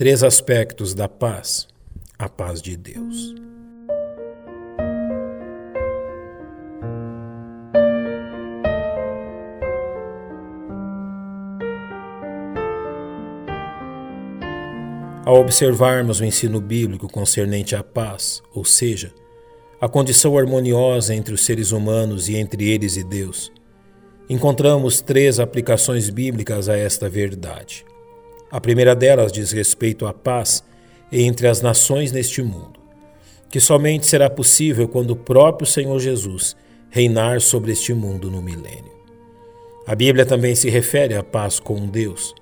Três aspectos da paz: a paz de Deus. Ao observarmos o ensino bíblico concernente à paz, ou seja, a condição harmoniosa entre os seres humanos e entre eles e Deus, encontramos três aplicações bíblicas a esta verdade. A primeira delas diz respeito à paz entre as nações neste mundo, que somente será possível quando o próprio Senhor Jesus reinar sobre este mundo no milênio. A Bíblia também se refere à paz com Deus,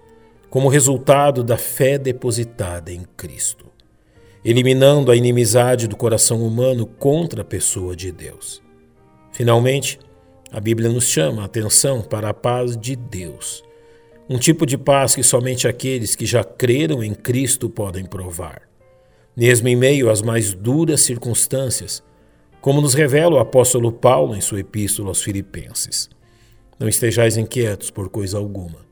como resultado da fé depositada em Cristo, eliminando a inimizade do coração humano contra a pessoa de Deus. Finalmente, a Bíblia nos chama a atenção para a paz de Deus um tipo de paz que somente aqueles que já creram em Cristo podem provar. Mesmo em meio às mais duras circunstâncias, como nos revela o apóstolo Paulo em sua epístola aos Filipenses. Não estejais inquietos por coisa alguma.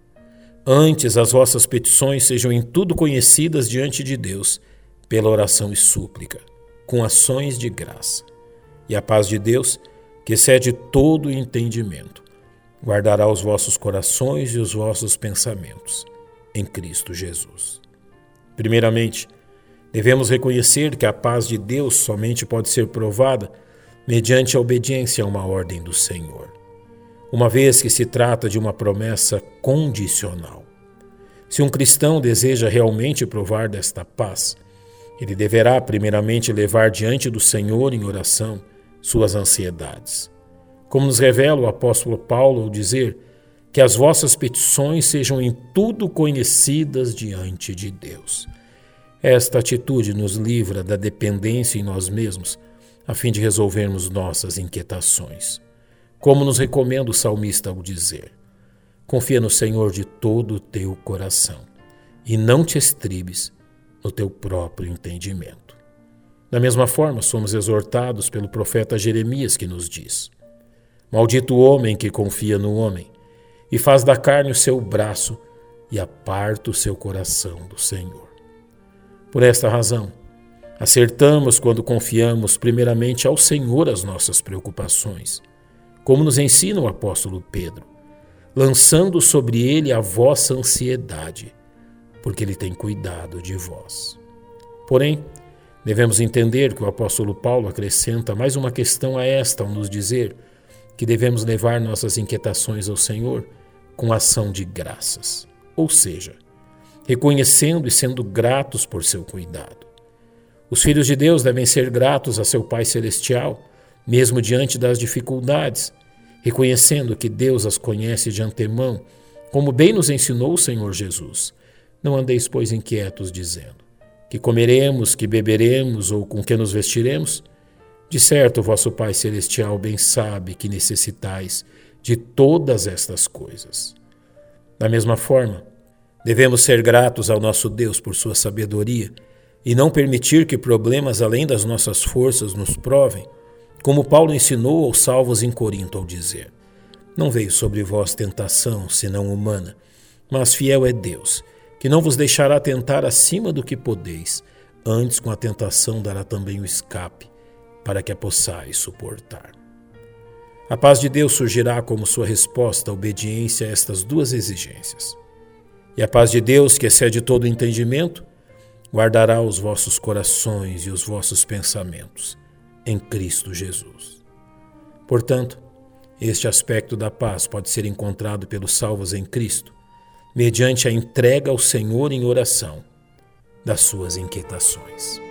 Antes as vossas petições sejam em tudo conhecidas diante de Deus, pela oração e súplica, com ações de graça. E a paz de Deus, que excede todo o entendimento, guardará os vossos corações e os vossos pensamentos em Cristo Jesus. Primeiramente, devemos reconhecer que a paz de Deus somente pode ser provada mediante a obediência a uma ordem do Senhor, uma vez que se trata de uma promessa condicional. Se um cristão deseja realmente provar desta paz, ele deverá primeiramente levar diante do Senhor em oração suas ansiedades como nos revela o apóstolo Paulo ao dizer que as vossas petições sejam em tudo conhecidas diante de Deus. Esta atitude nos livra da dependência em nós mesmos, a fim de resolvermos nossas inquietações. Como nos recomenda o salmista ao dizer: Confia no Senhor de todo o teu coração e não te estribes no teu próprio entendimento. Da mesma forma, somos exortados pelo profeta Jeremias que nos diz: Maldito o homem que confia no homem, e faz da carne o seu braço, e aparta o seu coração do Senhor. Por esta razão, acertamos quando confiamos primeiramente ao Senhor as nossas preocupações, como nos ensina o apóstolo Pedro, lançando sobre ele a vossa ansiedade, porque ele tem cuidado de vós. Porém, devemos entender que o apóstolo Paulo acrescenta mais uma questão a esta ao nos dizer que devemos levar nossas inquietações ao Senhor com ação de graças, ou seja, reconhecendo e sendo gratos por seu cuidado. Os filhos de Deus devem ser gratos a seu Pai Celestial, mesmo diante das dificuldades, reconhecendo que Deus as conhece de antemão, como bem nos ensinou o Senhor Jesus. Não andeis, pois, inquietos, dizendo: Que comeremos, que beberemos ou com que nos vestiremos? De certo, vosso Pai Celestial bem sabe que necessitais de todas estas coisas. Da mesma forma, devemos ser gratos ao nosso Deus por sua sabedoria e não permitir que problemas além das nossas forças nos provem, como Paulo ensinou aos salvos em Corinto ao dizer: Não veio sobre vós tentação, senão humana, mas fiel é Deus, que não vos deixará tentar acima do que podeis, antes com a tentação dará também o escape para que a possais suportar. A paz de Deus surgirá como sua resposta à obediência a estas duas exigências. E a paz de Deus, que excede todo entendimento, guardará os vossos corações e os vossos pensamentos em Cristo Jesus. Portanto, este aspecto da paz pode ser encontrado pelos salvos em Cristo, mediante a entrega ao Senhor em oração das suas inquietações.